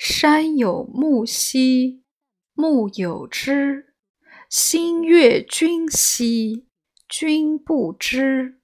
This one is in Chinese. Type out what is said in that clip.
山有木兮木有枝心悦君兮君不知。